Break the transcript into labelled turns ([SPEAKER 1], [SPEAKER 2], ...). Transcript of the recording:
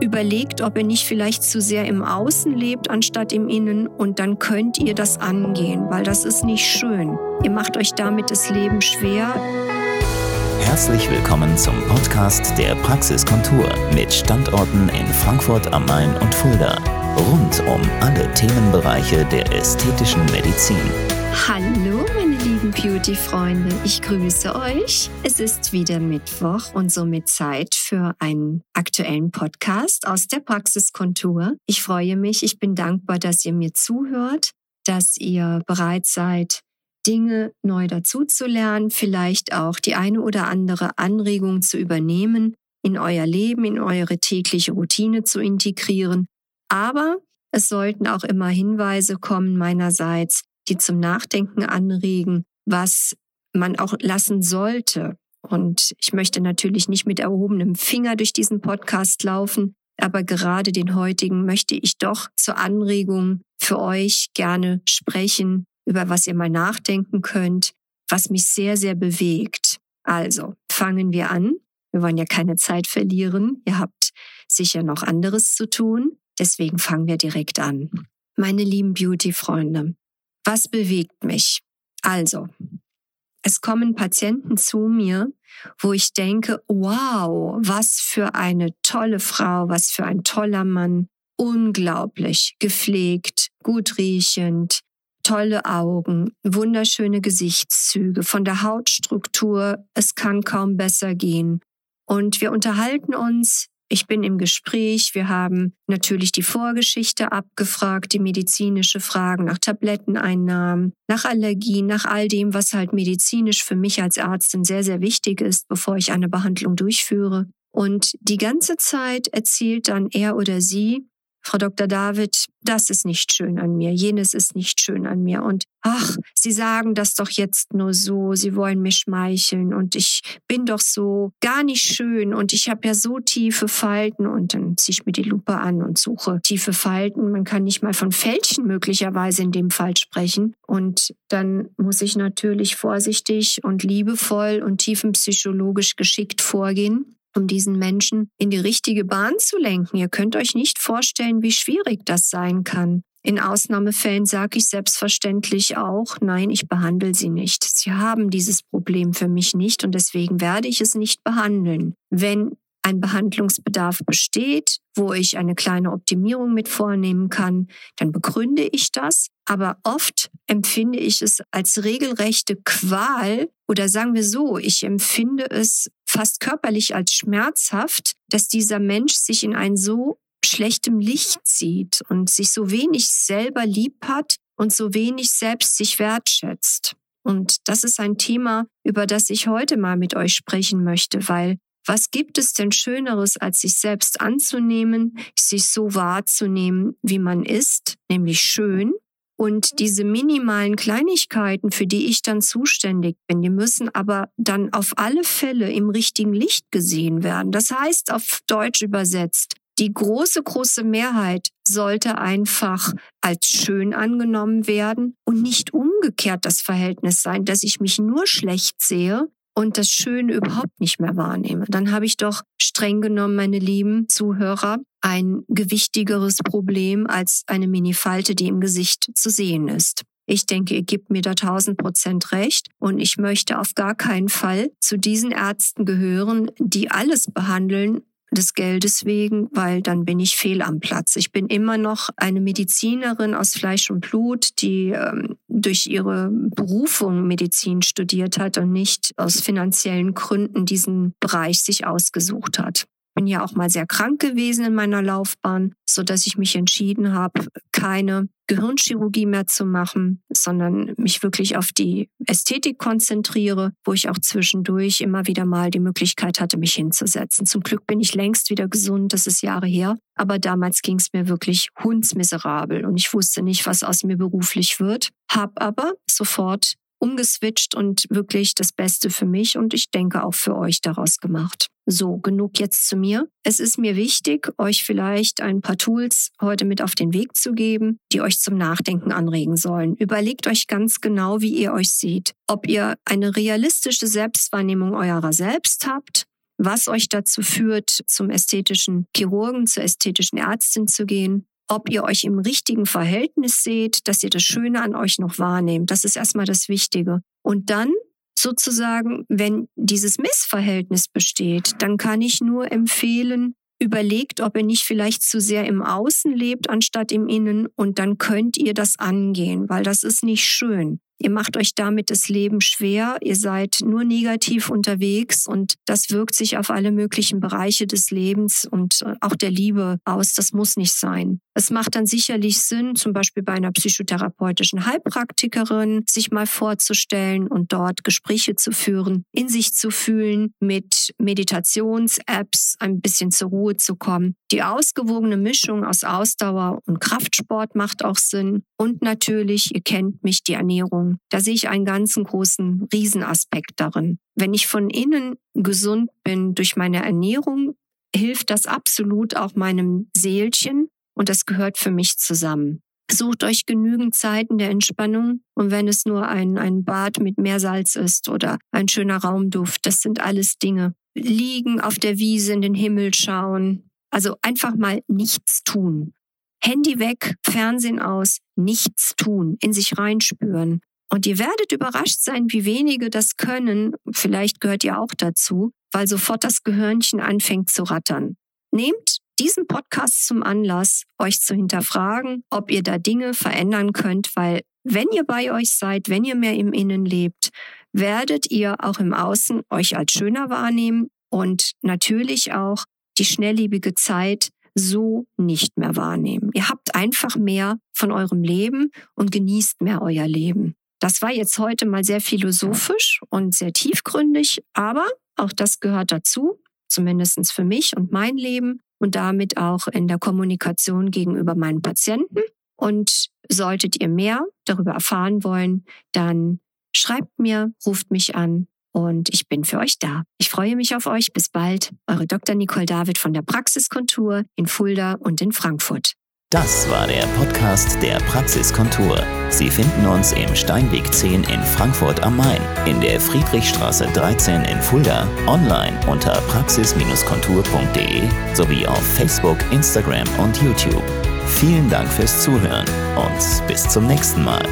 [SPEAKER 1] Überlegt, ob ihr nicht vielleicht zu sehr im Außen lebt anstatt im Innen und dann könnt ihr das angehen, weil das ist nicht schön. Ihr macht euch damit das Leben schwer.
[SPEAKER 2] Herzlich willkommen zum Podcast der Praxiskontur mit Standorten in Frankfurt am Main und Fulda. Rund um alle Themenbereiche der ästhetischen Medizin.
[SPEAKER 1] Hallo, Beauty-Freunde, ich grüße euch. Es ist wieder Mittwoch und somit Zeit für einen aktuellen Podcast aus der Praxiskontur. Ich freue mich, ich bin dankbar, dass ihr mir zuhört, dass ihr bereit seid, Dinge neu dazuzulernen, vielleicht auch die eine oder andere Anregung zu übernehmen, in euer Leben, in eure tägliche Routine zu integrieren. Aber es sollten auch immer Hinweise kommen meinerseits, die zum Nachdenken anregen, was man auch lassen sollte. Und ich möchte natürlich nicht mit erhobenem Finger durch diesen Podcast laufen, aber gerade den heutigen möchte ich doch zur Anregung für euch gerne sprechen, über was ihr mal nachdenken könnt, was mich sehr, sehr bewegt. Also, fangen wir an. Wir wollen ja keine Zeit verlieren. Ihr habt sicher noch anderes zu tun. Deswegen fangen wir direkt an. Meine lieben Beauty-Freunde, was bewegt mich? Also, es kommen Patienten zu mir, wo ich denke, wow, was für eine tolle Frau, was für ein toller Mann, unglaublich gepflegt, gut riechend, tolle Augen, wunderschöne Gesichtszüge, von der Hautstruktur, es kann kaum besser gehen. Und wir unterhalten uns ich bin im Gespräch. Wir haben natürlich die Vorgeschichte abgefragt, die medizinische Fragen nach Tabletteneinnahmen, nach Allergien, nach all dem, was halt medizinisch für mich als Ärztin sehr, sehr wichtig ist, bevor ich eine Behandlung durchführe. Und die ganze Zeit erzählt dann er oder sie, Frau Dr. David, das ist nicht schön an mir, jenes ist nicht schön an mir. Und ach, Sie sagen das doch jetzt nur so, Sie wollen mich schmeicheln und ich bin doch so gar nicht schön und ich habe ja so tiefe Falten und dann ziehe ich mir die Lupe an und suche tiefe Falten. Man kann nicht mal von Fältchen möglicherweise in dem Fall sprechen. Und dann muss ich natürlich vorsichtig und liebevoll und tiefenpsychologisch geschickt vorgehen um diesen Menschen in die richtige Bahn zu lenken. Ihr könnt euch nicht vorstellen, wie schwierig das sein kann. In Ausnahmefällen sage ich selbstverständlich auch, nein, ich behandle sie nicht. Sie haben dieses Problem für mich nicht und deswegen werde ich es nicht behandeln. Wenn ein Behandlungsbedarf besteht, wo ich eine kleine Optimierung mit vornehmen kann, dann begründe ich das. Aber oft empfinde ich es als regelrechte Qual oder sagen wir so, ich empfinde es fast körperlich als schmerzhaft, dass dieser Mensch sich in ein so schlechtem Licht sieht und sich so wenig selber lieb hat und so wenig selbst sich wertschätzt. Und das ist ein Thema, über das ich heute mal mit euch sprechen möchte, weil was gibt es denn Schöneres, als sich selbst anzunehmen, sich so wahrzunehmen, wie man ist, nämlich schön? Und diese minimalen Kleinigkeiten, für die ich dann zuständig bin, die müssen aber dann auf alle Fälle im richtigen Licht gesehen werden. Das heißt auf Deutsch übersetzt, die große, große Mehrheit sollte einfach als schön angenommen werden und nicht umgekehrt das Verhältnis sein, dass ich mich nur schlecht sehe und das Schöne überhaupt nicht mehr wahrnehme, dann habe ich doch streng genommen, meine lieben Zuhörer, ein gewichtigeres Problem als eine Mini-Falte, die im Gesicht zu sehen ist. Ich denke, ihr gebt mir da tausend Prozent recht und ich möchte auf gar keinen Fall zu diesen Ärzten gehören, die alles behandeln, des Geldes wegen, weil dann bin ich fehl am Platz. Ich bin immer noch eine Medizinerin aus Fleisch und Blut, die ähm, durch ihre Berufung Medizin studiert hat und nicht aus finanziellen Gründen diesen Bereich sich ausgesucht hat bin ja auch mal sehr krank gewesen in meiner Laufbahn, so dass ich mich entschieden habe, keine Gehirnchirurgie mehr zu machen, sondern mich wirklich auf die Ästhetik konzentriere, wo ich auch zwischendurch immer wieder mal die Möglichkeit hatte, mich hinzusetzen. Zum Glück bin ich längst wieder gesund, das ist Jahre her, aber damals ging es mir wirklich hundsmiserabel und ich wusste nicht, was aus mir beruflich wird, hab aber sofort umgeswitcht und wirklich das Beste für mich und ich denke auch für euch daraus gemacht. So, genug jetzt zu mir. Es ist mir wichtig, euch vielleicht ein paar Tools heute mit auf den Weg zu geben, die euch zum Nachdenken anregen sollen. Überlegt euch ganz genau, wie ihr euch seht. Ob ihr eine realistische Selbstwahrnehmung eurer selbst habt, was euch dazu führt, zum ästhetischen Chirurgen, zur ästhetischen Ärztin zu gehen, ob ihr euch im richtigen Verhältnis seht, dass ihr das Schöne an euch noch wahrnehmt. Das ist erstmal das Wichtige. Und dann sozusagen, wenn dieses Missverhältnis besteht, dann kann ich nur empfehlen, überlegt, ob ihr nicht vielleicht zu sehr im Außen lebt anstatt im Innen und dann könnt ihr das angehen, weil das ist nicht schön. Ihr macht euch damit das Leben schwer, ihr seid nur negativ unterwegs und das wirkt sich auf alle möglichen Bereiche des Lebens und äh, auch der Liebe aus. Das muss nicht sein. Es macht dann sicherlich Sinn, zum Beispiel bei einer psychotherapeutischen Heilpraktikerin, sich mal vorzustellen und dort Gespräche zu führen, in sich zu fühlen, mit Meditations-Apps ein bisschen zur Ruhe zu kommen. Die ausgewogene Mischung aus Ausdauer und Kraftsport macht auch Sinn. Und natürlich, ihr kennt mich, die Ernährung. Da sehe ich einen ganzen großen Riesenaspekt darin. Wenn ich von innen gesund bin durch meine Ernährung, hilft das absolut auch meinem Seelchen und das gehört für mich zusammen. Sucht euch genügend Zeiten der Entspannung und wenn es nur ein, ein Bad mit Meersalz ist oder ein schöner Raumduft, das sind alles Dinge. Liegen auf der Wiese in den Himmel schauen, also einfach mal nichts tun. Handy weg, Fernsehen aus, nichts tun, in sich reinspüren. Und ihr werdet überrascht sein, wie wenige das können. Vielleicht gehört ihr auch dazu, weil sofort das Gehirnchen anfängt zu rattern. Nehmt diesen Podcast zum Anlass, euch zu hinterfragen, ob ihr da Dinge verändern könnt, weil wenn ihr bei euch seid, wenn ihr mehr im Innen lebt, werdet ihr auch im Außen euch als schöner wahrnehmen und natürlich auch die schnelllebige Zeit so nicht mehr wahrnehmen. Ihr habt einfach mehr von eurem Leben und genießt mehr euer Leben. Das war jetzt heute mal sehr philosophisch und sehr tiefgründig, aber auch das gehört dazu, zumindestens für mich und mein Leben und damit auch in der Kommunikation gegenüber meinen Patienten. Und solltet ihr mehr darüber erfahren wollen, dann schreibt mir, ruft mich an und ich bin für euch da. Ich freue mich auf euch. Bis bald. Eure Dr. Nicole David von der Praxiskontur in Fulda und in Frankfurt.
[SPEAKER 2] Das war der Podcast der Praxiskontur. Sie finden uns im Steinweg 10 in Frankfurt am Main, in der Friedrichstraße 13 in Fulda, online unter praxis-kontur.de sowie auf Facebook, Instagram und YouTube. Vielen Dank fürs Zuhören und bis zum nächsten Mal.